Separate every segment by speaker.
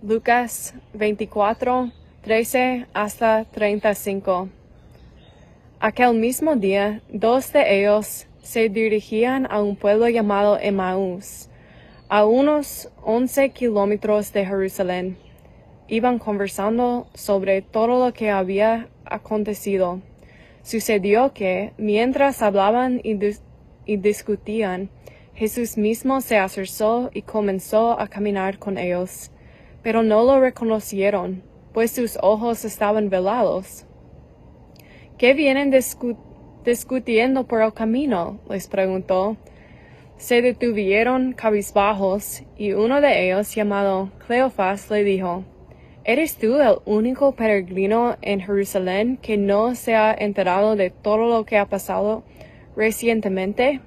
Speaker 1: Lucas 24, 13 hasta 35. Aquel mismo día, dos de ellos se dirigían a un pueblo llamado Emmaús, a unos once kilómetros de Jerusalén. Iban conversando sobre todo lo que había acontecido. Sucedió que, mientras hablaban y, y discutían, Jesús mismo se acercó y comenzó a caminar con ellos, pero no lo reconocieron, pues sus ojos estaban velados. ¿Qué vienen discutiendo por el camino? les preguntó. Se detuvieron cabizbajos, y uno de ellos, llamado Cleofas, le dijo, ¿Eres tú el único peregrino en Jerusalén que no se ha enterado de todo lo que ha pasado recientemente?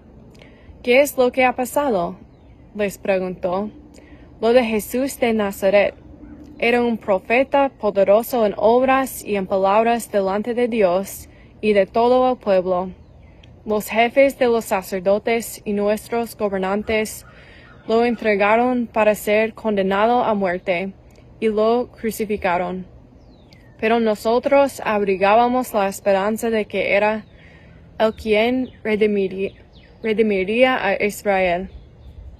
Speaker 1: ¿Qué es lo que ha pasado? les preguntó. De Jesús de Nazaret. Era un profeta poderoso en obras y en palabras delante de Dios y de todo el pueblo. Los jefes de los sacerdotes y nuestros gobernantes lo entregaron para ser condenado a muerte y lo crucificaron. Pero nosotros abrigábamos la esperanza de que era el quien redimiría redimiría a Israel.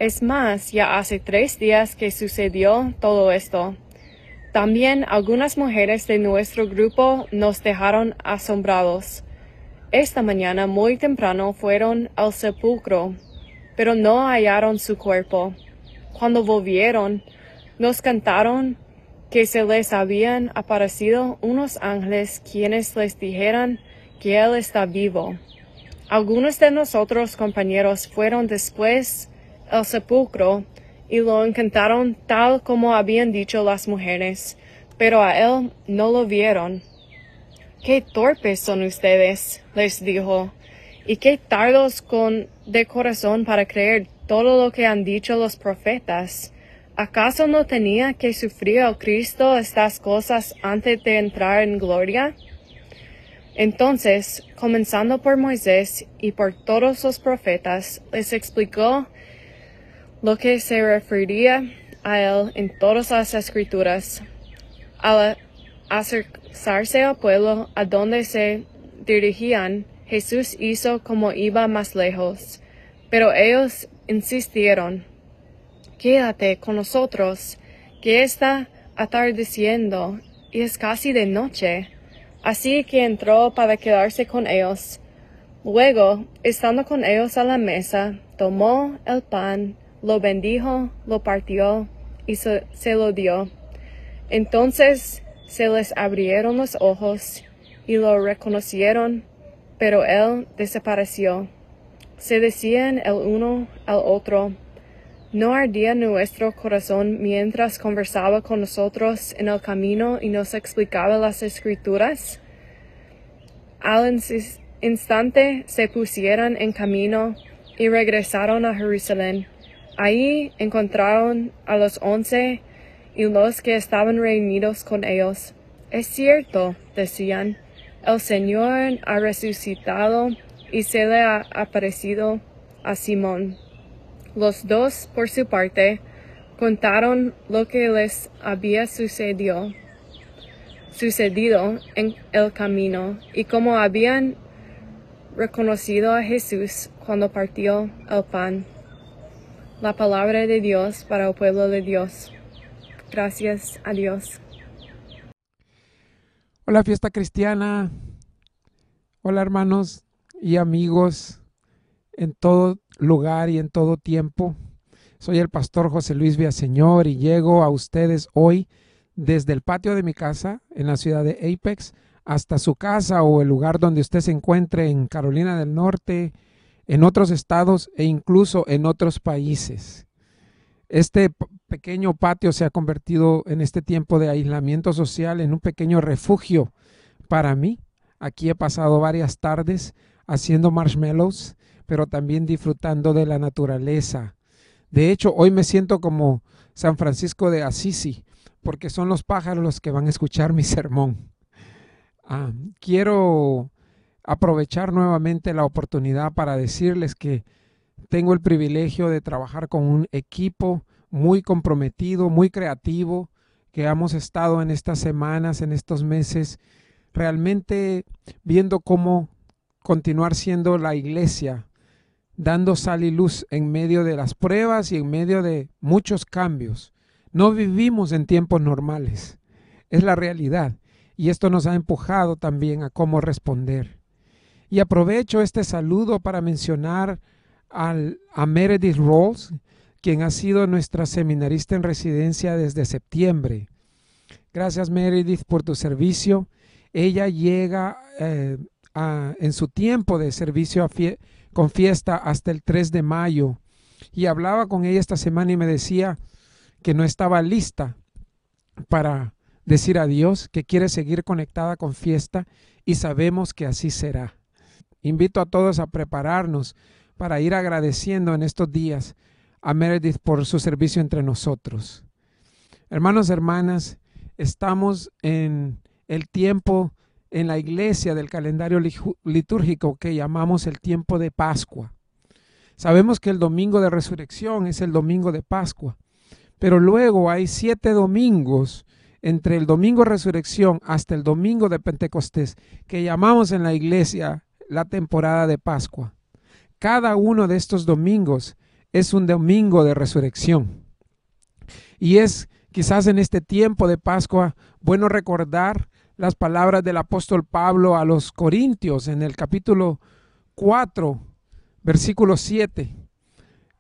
Speaker 1: Es más, ya hace tres días que sucedió todo esto. También algunas mujeres de nuestro grupo nos dejaron asombrados. Esta mañana muy temprano fueron al sepulcro, pero no hallaron su cuerpo. Cuando volvieron, nos cantaron que se les habían aparecido unos ángeles quienes les dijeran que Él está vivo. Algunos de nosotros compañeros fueron después al sepulcro y lo encantaron tal como habían dicho las mujeres, pero a él no lo vieron. Qué torpes son ustedes, les dijo, y qué tardos con de corazón para creer todo lo que han dicho los profetas. ¿Acaso no tenía que sufrir el Cristo estas cosas antes de entrar en gloria? Entonces, comenzando por Moisés y por todos los profetas, les explicó lo que se refería a él en todas las escrituras. Al acercarse al pueblo a donde se dirigían, Jesús hizo como iba más lejos, pero ellos insistieron, Quédate con nosotros, que está atardeciendo y es casi de noche. Así que entró para quedarse con ellos. Luego, estando con ellos a la mesa, tomó el pan, lo bendijo, lo partió y se, lo dio. Entonces se les abrieron los ojos y lo reconocieron, pero él desapareció. Se decían el uno al otro, ¿no ardía nuestro corazón mientras conversaba con nosotros en el camino y nos explicaba las escrituras? Al instante se pusieron en camino y regresaron a Jerusalén. Ahí encontraron a los once y los que estaban reunidos con ellos. Es cierto, decían, el Señor ha resucitado y se le ha aparecido a Simón. Los dos, por su parte, contaron lo que les había sucedido, sucedido en el camino y cómo habían reconocido a Jesús cuando partió el pan. La palabra de Dios para el pueblo de Dios. Gracias a Dios.
Speaker 2: Hola fiesta cristiana. Hola hermanos y amigos en todo lugar y en todo tiempo. Soy el pastor José Luis Villaseñor y llego a ustedes hoy desde el patio de mi casa en la ciudad de Apex hasta su casa o el lugar donde usted se encuentre en Carolina del Norte, en otros estados e incluso en otros países. Este pequeño patio se ha convertido en este tiempo de aislamiento social en un pequeño refugio para mí. Aquí he pasado varias tardes haciendo marshmallows pero también disfrutando de la naturaleza. De hecho, hoy me siento como San Francisco de Assisi, porque son los pájaros los que van a escuchar mi sermón. Ah, quiero aprovechar nuevamente la oportunidad para decirles que tengo el privilegio de trabajar con un equipo muy comprometido, muy creativo, que hemos estado en estas semanas, en estos meses, realmente viendo cómo continuar siendo la iglesia, dando sal y luz en medio de las pruebas y en medio de muchos cambios. No vivimos en tiempos normales, es la realidad. Y esto nos ha empujado también a cómo responder. Y aprovecho este saludo para mencionar a Meredith Rawls, quien ha sido nuestra seminarista en residencia desde septiembre. Gracias Meredith por tu servicio. Ella llega eh, en su tiempo de servicio con fiesta hasta el 3 de mayo. Y hablaba con ella esta semana y me decía que no estaba lista para decir adiós, que quiere seguir conectada con fiesta y sabemos que así será. Invito a todos a prepararnos para ir agradeciendo en estos días a Meredith por su servicio entre nosotros. Hermanos, hermanas, estamos en el tiempo en la iglesia del calendario litúrgico que llamamos el tiempo de Pascua. Sabemos que el domingo de resurrección es el domingo de Pascua, pero luego hay siete domingos entre el domingo de resurrección hasta el domingo de Pentecostés que llamamos en la iglesia la temporada de Pascua. Cada uno de estos domingos es un domingo de resurrección. Y es quizás en este tiempo de Pascua bueno recordar las palabras del apóstol Pablo a los Corintios en el capítulo 4, versículo 7.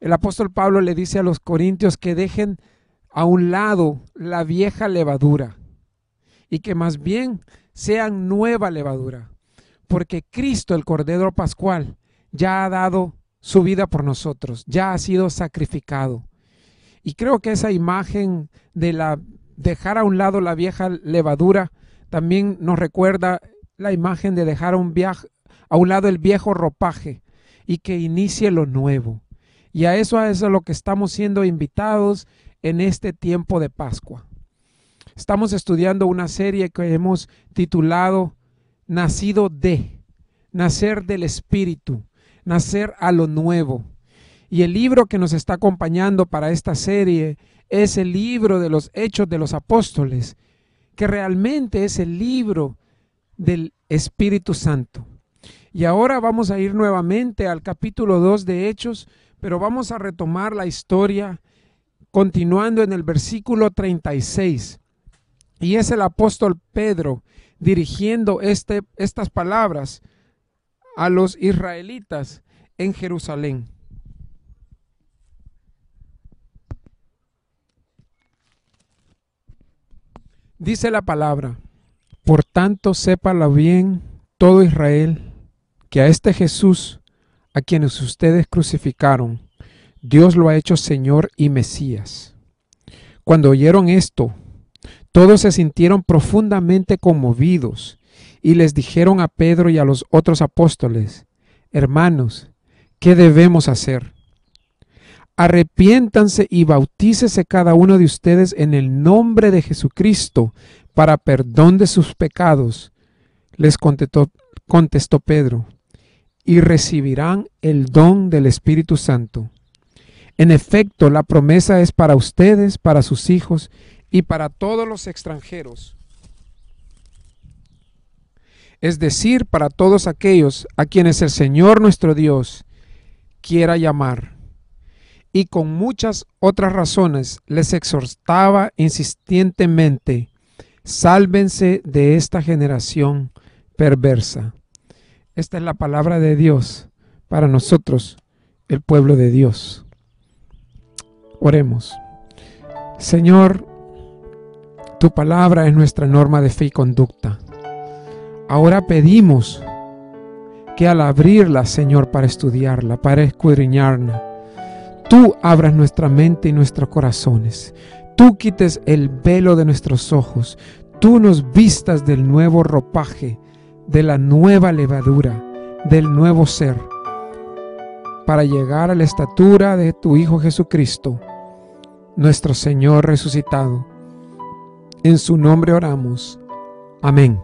Speaker 2: El apóstol Pablo le dice a los Corintios que dejen a un lado la vieja levadura y que más bien sean nueva levadura, porque Cristo, el Cordero Pascual, ya ha dado su vida por nosotros, ya ha sido sacrificado. Y creo que esa imagen de la dejar a un lado la vieja levadura también nos recuerda la imagen de dejar a un, a lado el viejo ropaje y que inicie lo nuevo. Y a eso, a es lo que estamos siendo invitados en este tiempo de Pascua. Estamos estudiando una serie que hemos titulado Nacido de, nacer del Espíritu, nacer a lo nuevo. Y el libro que nos está acompañando para esta serie es el libro de los Hechos de los Apóstoles que realmente es el libro del Espíritu Santo. Y ahora vamos a ir nuevamente al capítulo 2 de Hechos, pero vamos a retomar la historia continuando en el versículo 36. Y es el apóstol Pedro dirigiendo este, estas palabras a los israelitas en Jerusalén. Dice la palabra, por tanto sépalo bien todo Israel, que a este Jesús, a quienes ustedes crucificaron, Dios lo ha hecho Señor y Mesías. Cuando oyeron esto, todos se sintieron profundamente conmovidos y les dijeron a Pedro y a los otros apóstoles, hermanos, ¿qué debemos hacer? arrepiéntanse y bautícese cada uno de ustedes en el nombre de Jesucristo para perdón de sus pecados. Les contestó, contestó Pedro, y recibirán el don del Espíritu Santo. En efecto, la promesa es para ustedes, para sus hijos y para todos los extranjeros. Es decir, para todos aquellos a quienes el Señor nuestro Dios quiera llamar y con muchas otras razones les exhortaba insistentemente, sálvense de esta generación perversa. Esta es la palabra de Dios para nosotros, el pueblo de Dios. Oremos. Señor, tu palabra es nuestra norma de fe y conducta. Ahora pedimos que al abrirla, Señor, para estudiarla, para escudriñarla, tú abras nuestra mente y nuestros corazones. Tú quites el velo de nuestros ojos. Tú nos vistas del nuevo ropaje, de la nueva levadura, del nuevo ser, para llegar a la estatura de tu Hijo Jesucristo, nuestro Señor resucitado. En su nombre oramos. Amén.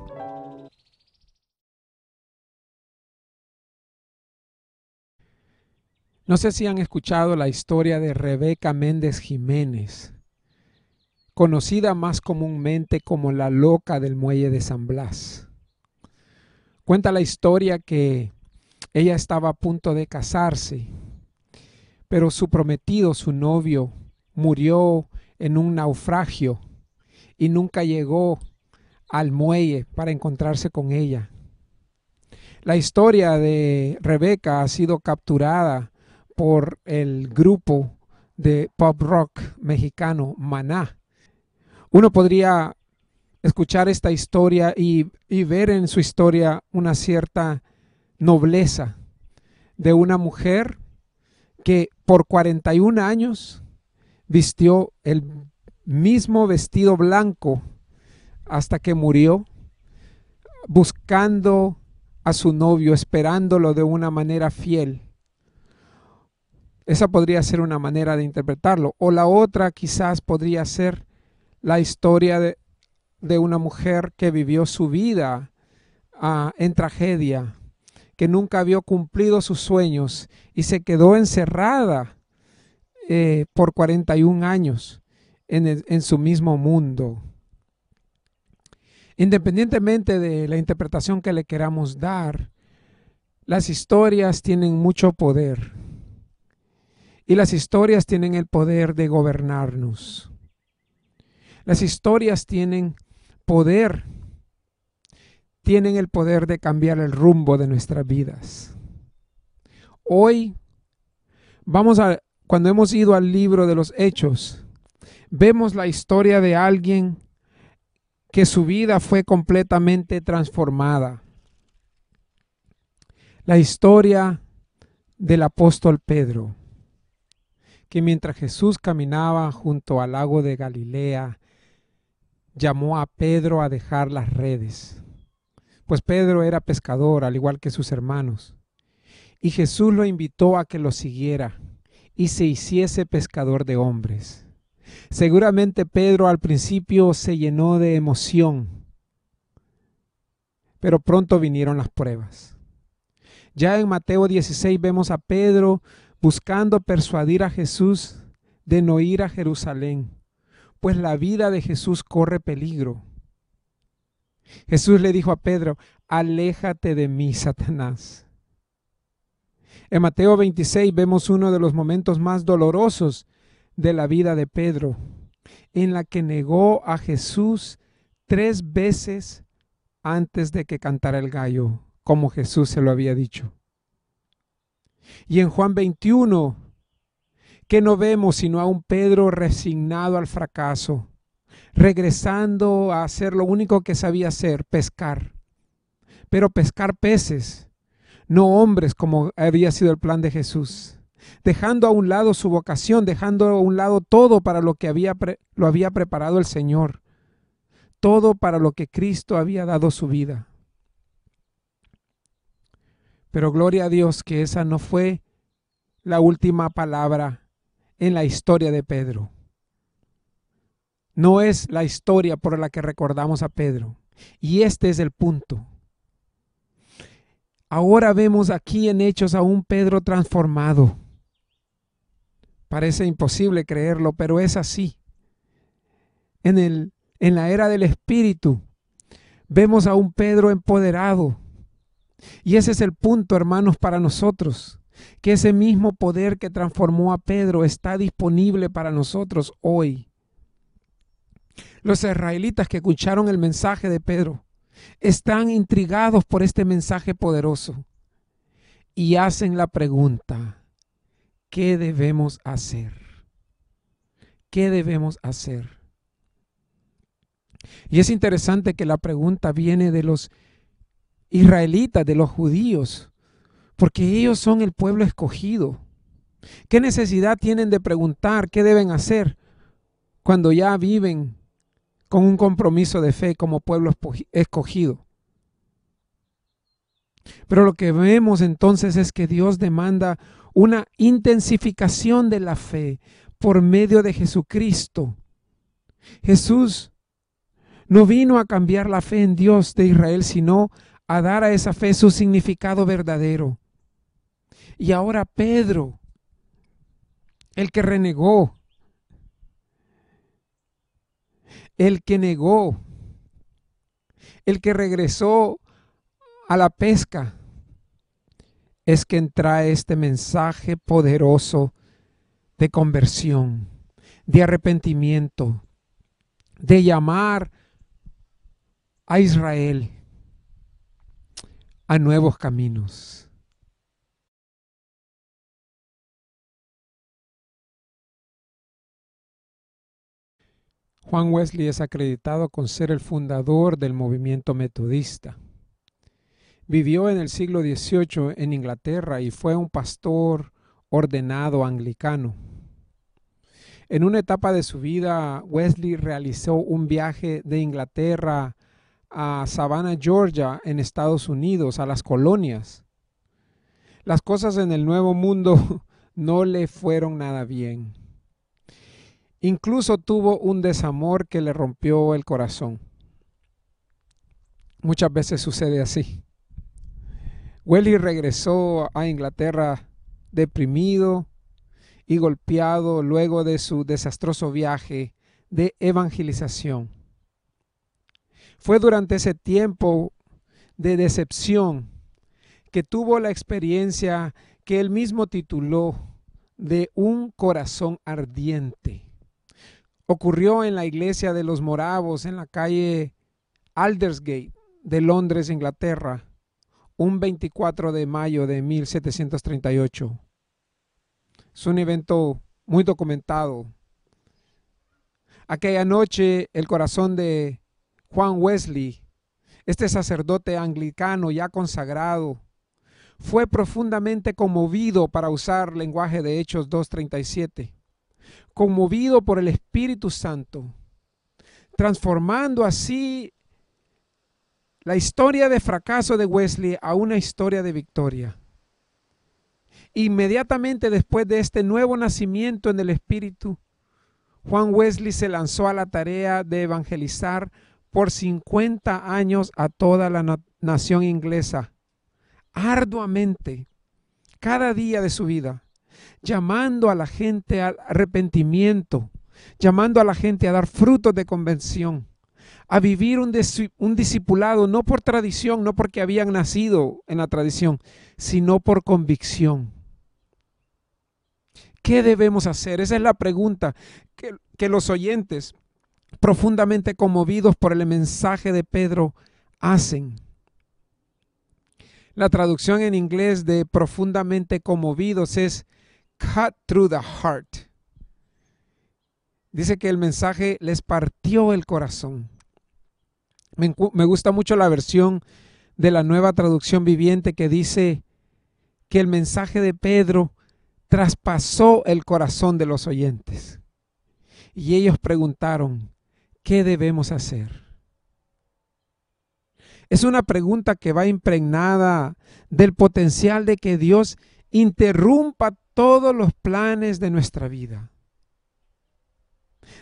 Speaker 2: No sé si han escuchado la historia de Rebeca Méndez Jiménez. conocida más comúnmente como la loca del muelle de San Blas. Cuenta la historia que ella estaba a punto de casarse, pero su prometido, su novio, murió en un naufragio y nunca llegó al muelle para encontrarse con ella. La historia de Rebeca ha sido capturada por el grupo de pop rock mexicano Maná. Uno podría escuchar esta historia y, y, ver en su historia una cierta nobleza de una mujer que por 41 años vistió el mismo vestido blanco hasta que murió, buscando a su novio, esperándolo de una manera fiel. Esa podría ser una manera de interpretarlo. O la otra quizás podría ser la historia de, de una mujer que vivió su vida uh, en tragedia, que nunca había cumplido sus sueños y se quedó encerrada eh, por 41 años en, en su mismo mundo. Independientemente de la interpretación que le queramos dar, las historias tienen mucho poder. Y las historias tienen el poder de gobernarnos. Las historias tienen poder, tienen el poder de cambiar el rumbo de nuestras vidas. Hoy vamos a, cuando hemos ido al libro de los hechos, vemos la historia de alguien que su vida fue completamente transformada. La historia del apóstol Pedro, que mientras Jesús caminaba junto al lago de Galilea, llamó a Pedro a dejar las redes, pues Pedro era pescador al igual que sus hermanos, y Jesús lo invitó a que lo siguiera y se hiciese pescador de hombres. Seguramente Pedro al principio se llenó de emoción, pero pronto vinieron las pruebas. Ya en Mateo 16 vemos a Pedro buscando persuadir a Jesús de no ir a Jerusalén, pues la vida de Jesús corre peligro. Jesús le dijo a Pedro, aléjate de mí, Satanás. En Mateo 26 vemos uno de los momentos más dolorosos de la vida de Pedro, en la que negó a Jesús tres veces antes de que cantara el gallo, como Jesús se lo había dicho. Y en Juan 21, que no vemos sino a un Pedro resignado al fracaso, regresando a hacer lo único que sabía hacer, pescar, pero pescar peces, no hombres como había sido el plan de Jesús dejando a un lado su vocación, dejando a un lado todo para lo que había lo había preparado el Señor, todo para lo que Cristo había dado su vida. Pero gloria a Dios que esa no fue la última palabra en la historia de Pedro. No es la historia por la que recordamos a Pedro. Y este es el punto. Ahora vemos aquí en Hechos a un Pedro transformado Parece imposible creerlo, pero es así. En, el, en la era del Espíritu vemos a un Pedro empoderado. Y ese es el punto, hermanos, para nosotros, que ese mismo poder que transformó a Pedro está disponible para nosotros hoy. Los israelitas que escucharon el mensaje de Pedro están intrigados por este mensaje poderoso y hacen la pregunta, ¿Qué debemos hacer? ¿Qué debemos hacer? Y es interesante que la pregunta viene de los israelitas, de los judíos, porque ellos son el pueblo escogido. ¿Qué necesidad tienen de preguntar qué deben hacer cuando ya viven con un compromiso de fe como pueblo escogido? Pero lo que vemos entonces es que Dios demanda una intensificación de la fe por medio de Jesucristo. Jesús no vino a cambiar la fe en Dios de Israel, sino a dar a esa fe su significado verdadero. Y ahora Pedro, el que renegó, el que negó, el que regresó a la pesca, es quien trae este mensaje poderoso de conversión, de arrepentimiento, de llamar a Israel a nuevos caminos. Juan Wesley es acreditado con ser el fundador del movimiento metodista. Vivió en el siglo XVIII en Inglaterra y fue un pastor ordenado anglicano. En una etapa de su vida, Wesley realizó un viaje de Inglaterra a Savannah, Georgia, en Estados Unidos, a las colonias. Las cosas en el Nuevo Mundo no le fueron nada bien. Incluso tuvo un desamor que le rompió el corazón. Muchas veces sucede así. Wesley regresó a Inglaterra deprimido y golpeado luego de su desastroso viaje de evangelización. Fue durante ese tiempo de decepción que tuvo la experiencia que él mismo tituló de un corazón ardiente. Ocurrió en la iglesia de los moravos en la calle Aldersgate de Londres, Inglaterra, un 24 de mayo de 1738. Es un evento muy documentado. Aquella noche el corazón de Juan Wesley, este sacerdote anglicano ya consagrado, fue profundamente conmovido para usar lenguaje de Hechos 2.37, conmovido por el Espíritu Santo, transformando así la historia de fracaso de Wesley a una historia de victoria. Inmediatamente después de este nuevo nacimiento en el Espíritu, Juan Wesley se lanzó a la tarea de evangelizar por 50 años a toda la nación inglesa, arduamente, cada día de su vida, llamando a la gente al arrepentimiento, llamando a la gente a dar frutos de convención, a vivir un, discipulado no por tradición, no porque habían nacido en la tradición, sino por convicción. ¿Qué debemos hacer? Esa es la pregunta que, que los oyentes profundamente conmovidos por el mensaje de Pedro hacen. La traducción en inglés de profundamente conmovidos es cut through the heart. Dice que el mensaje les partió el corazón. Me, gusta mucho la versión de la nueva traducción viviente que dice que el mensaje de Pedro traspasó el corazón de los oyentes. Y ellos preguntaron, ¿qué debemos hacer? Es una pregunta que va impregnada del potencial de que Dios interrumpa todos los planes de nuestra vida.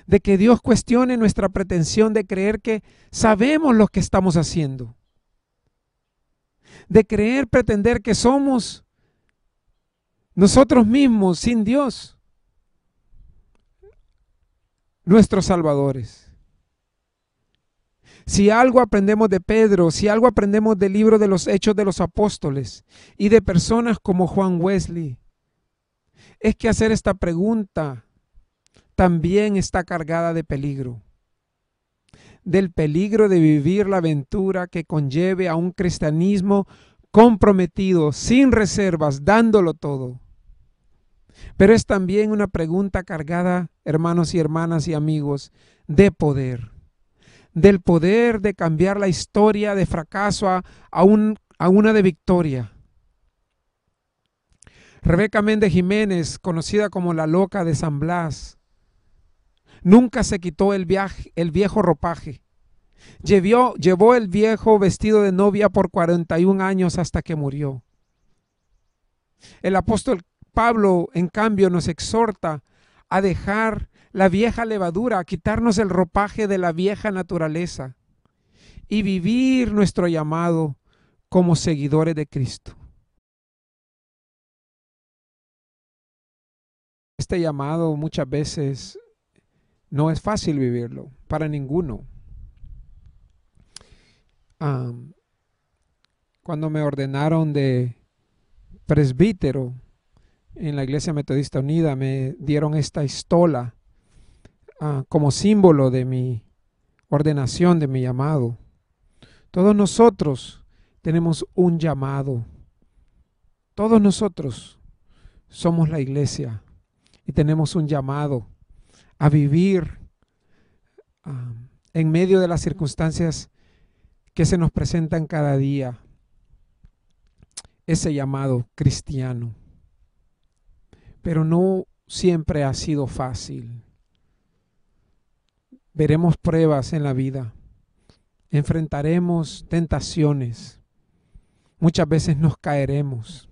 Speaker 2: De que Dios cuestione nuestra pretensión de creer que sabemos lo que estamos haciendo. De creer, pretender que somos nosotros mismos sin Dios nuestros salvadores. Si algo aprendemos de Pedro, si algo aprendemos del libro de los Hechos de los Apóstoles y de personas como Juan Wesley, es que hacer esta pregunta también está cargada de peligro. Del peligro de vivir la aventura que conlleve a un cristianismo comprometido, sin reservas, dándolo todo. Pero es también una pregunta cargada, hermanos y hermanas y amigos, de poder del poder de cambiar la historia de fracaso a, a, una de victoria. Rebeca Méndez Jiménez, conocida como la loca de San Blas, nunca se quitó el, viaje, el viejo ropaje. Llevó, llevó el viejo vestido de novia por 41 años hasta que murió. El apóstol Pablo, en cambio, nos exhorta a dejar la vieja levadura, a quitarnos el ropaje de la vieja naturaleza y vivir nuestro llamado como seguidores de Cristo. Este llamado muchas veces No es fácil vivirlo, para ninguno. cuando me ordenaron de presbítero en la Iglesia Metodista Unida, me dieron esta estola ah, como símbolo de mi ordenación, de mi llamado. Todos nosotros tenemos un llamado. Todos nosotros somos la iglesia y tenemos un llamado a vivir ah, en medio de las circunstancias que se nos presentan cada día. Ese llamado cristiano. Pero no siempre ha sido fácil. Veremos pruebas en la vida. Enfrentaremos tentaciones. Muchas veces nos caeremos.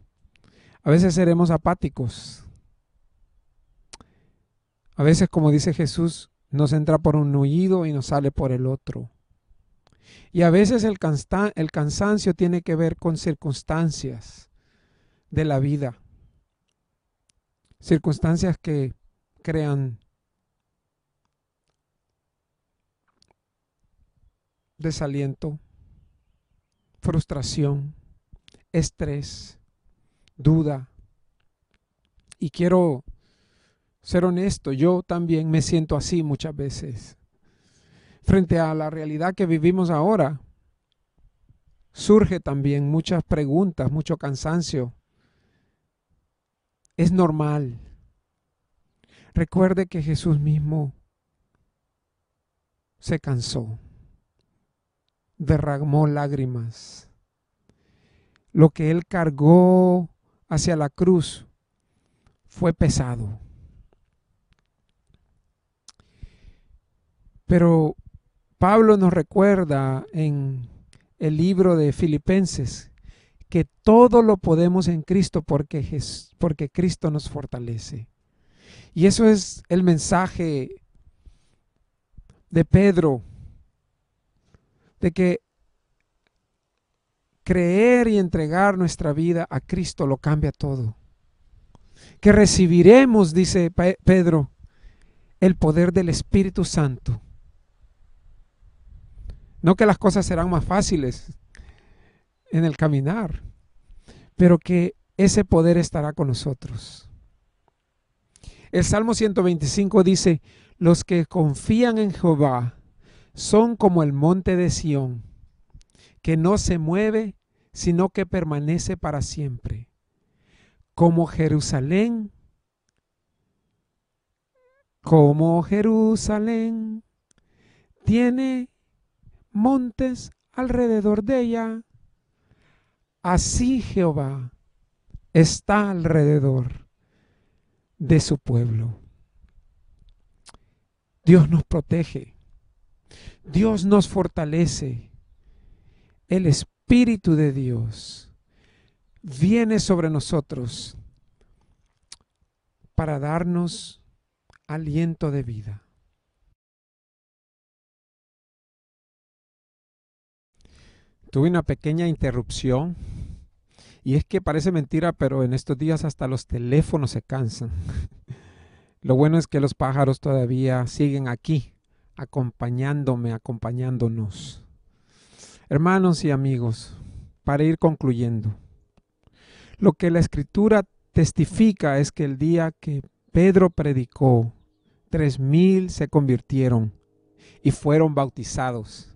Speaker 2: A veces seremos apáticos. A veces, como dice Jesús, nos entra por un oído y nos sale por el otro. Y a veces el, el cansancio tiene que ver con circunstancias de la vida. Circunstancias que crean desaliento, frustración, estrés, duda. Y quiero ser honesto, yo también me siento así muchas veces. Frente a la realidad que vivimos ahora, surge también muchas preguntas, mucho cansancio. Es normal. Recuerde que Jesús mismo se cansó, derramó lágrimas. Lo que él cargó hacia la cruz fue pesado. Pero Pablo nos recuerda en el libro de Filipenses que todo lo podemos en Cristo porque, porque Cristo nos fortalece. Y eso es el mensaje de Pedro, de que creer y entregar nuestra vida a Cristo lo cambia todo. Que recibiremos, dice Pedro, el poder del Espíritu Santo. No que las cosas serán más fáciles en el caminar, pero que ese poder estará con nosotros. El Salmo 125 dice, los que confían en Jehová son como el monte de Sión que no se mueve, sino que permanece para siempre. Como Jerusalén, como Jerusalén, tiene montes alrededor de ella, así Jehová está alrededor de su pueblo. Dios nos protege. Dios nos fortalece el Espíritu de Dios viene sobre nosotros para darnos aliento de vida. Tuve una pequeña interrupción y es que parece mentira, pero en estos días hasta los teléfonos se cansan. Lo bueno es que los pájaros todavía siguen aquí, acompañándome, acompañándonos. Hermanos y amigos, para ir concluyendo, lo que la escritura testifica es que el día que Pedro predicó, tres mil se convirtieron y fueron bautizados.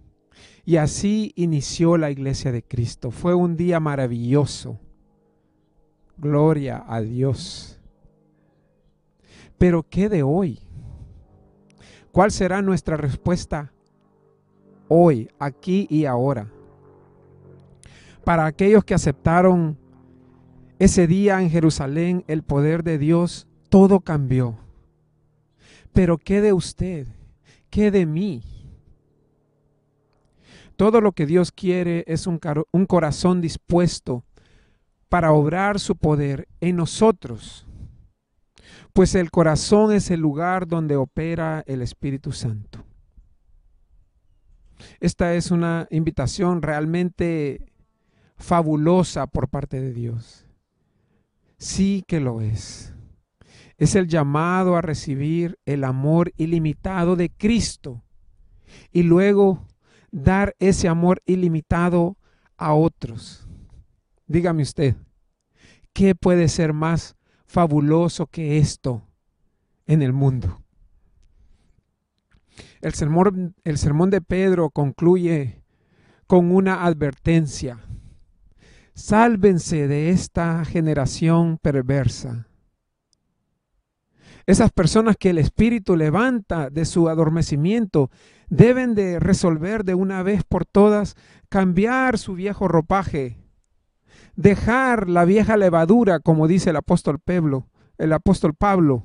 Speaker 2: Y así inició la iglesia de Cristo. Fue un día maravilloso. Gloria a Dios. Pero ¿qué de hoy? ¿Cuál será nuestra respuesta hoy, aquí y ahora. Para aquellos que aceptaron ese día en Jerusalén el poder de Dios, todo cambió. Pero ¿qué de usted? ¿Qué de mí? Todo lo que Dios quiere es un, un corazón dispuesto para obrar su poder en nosotros, pues el corazón es el lugar donde opera el Espíritu Santo. Esta es una invitación realmente fabulosa por parte de Dios. Sí que lo es. es el llamado a recibir el amor ilimitado de Cristo y luego dar ese amor ilimitado a otros. Dígame usted, ¿qué puede ser más fabuloso que esto en el mundo? El sermón, el sermón de Pedro concluye con una advertencia. Sálvense de esta generación perversa. Esas personas que el Espíritu levanta de su adormecimiento deben de resolver de una vez por todas cambiar su viejo ropaje, dejar la vieja levadura, como dice el apóstol Pablo, el apóstol Pablo,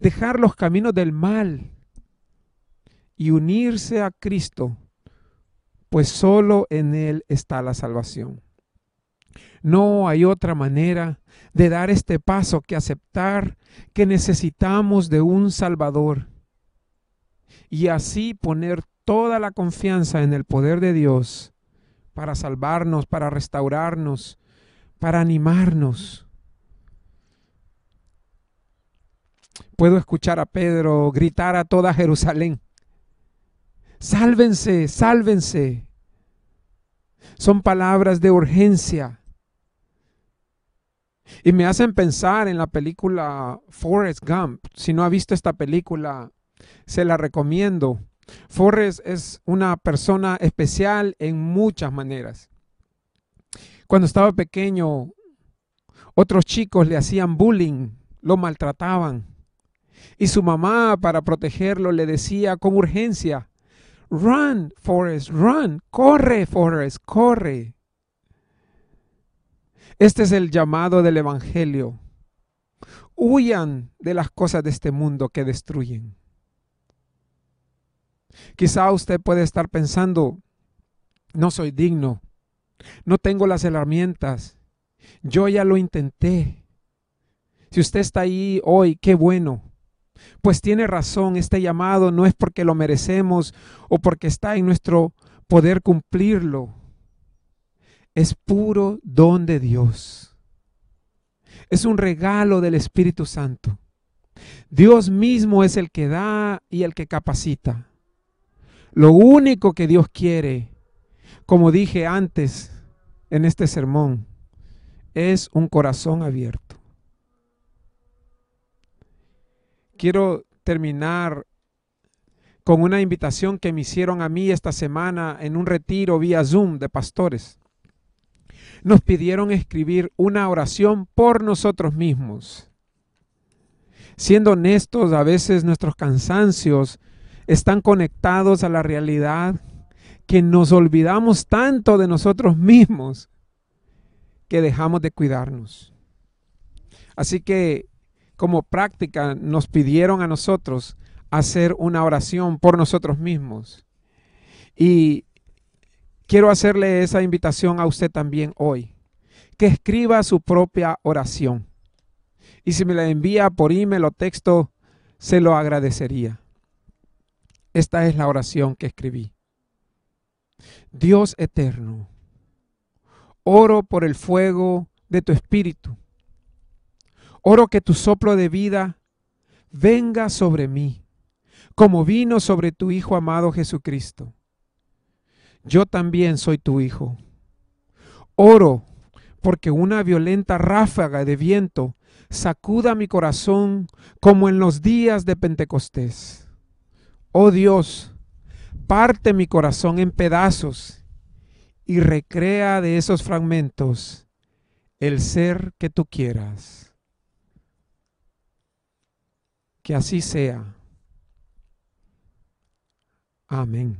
Speaker 2: dejar los caminos del mal y unirse a Cristo, pues solo en Él está la salvación. No hay otra manera de dar este paso que aceptar que necesitamos de un Salvador y así poner toda la confianza en el poder de Dios para salvarnos, para restaurarnos, para animarnos. Puedo escuchar a Pedro gritar a toda Jerusalén, sálvense, sálvense. Son palabras de urgencia. Y me hacen pensar en la película Forrest Gump. Si no ha visto esta película, se la recomiendo. Forrest es una persona especial en muchas maneras. Cuando estaba pequeño, otros chicos le hacían bullying, lo maltrataban. Y su mamá, para protegerlo, le decía con urgencia, Run, Forrest, run, corre, Forrest, corre. Este es el llamado del Evangelio. Huyan de las cosas de este mundo que destruyen. Quizá usted puede estar pensando, no soy digno, no tengo las herramientas, yo ya lo intenté. Si usted está ahí hoy, qué bueno. Pues tiene razón, este llamado no es porque lo merecemos o porque está en nuestro poder cumplirlo. Es puro don de Dios. Es un regalo del Espíritu Santo. Dios mismo es el que da y el que capacita. Lo único que Dios quiere, como dije antes en este sermón, es un corazón abierto. Quiero terminar con una invitación que me hicieron a mí esta semana en un retiro vía Zoom de pastores. Nos pidieron escribir una oración por nosotros mismos. Siendo honestos, a veces nuestros cansancios están conectados a la realidad que nos olvidamos tanto de nosotros mismos que dejamos de cuidarnos. Así que como práctica nos pidieron a nosotros hacer una oración por nosotros mismos. Y quiero hacerle esa invitación a usted también hoy, que escriba su propia oración. Y si me la envía por email o texto, se lo agradecería. Esta es la oración que escribí. Dios eterno, oro por el fuego de tu espíritu. Oro que tu soplo de vida venga sobre mí, como vino sobre tu Hijo amado Jesucristo. Yo también soy tu Hijo. Oro porque una violenta ráfaga de viento sacuda mi corazón como en los días de Pentecostés Oh Dios, parte mi corazón en pedazos y recrea de esos fragmentos el ser que tú quieras. Que así sea. Amén.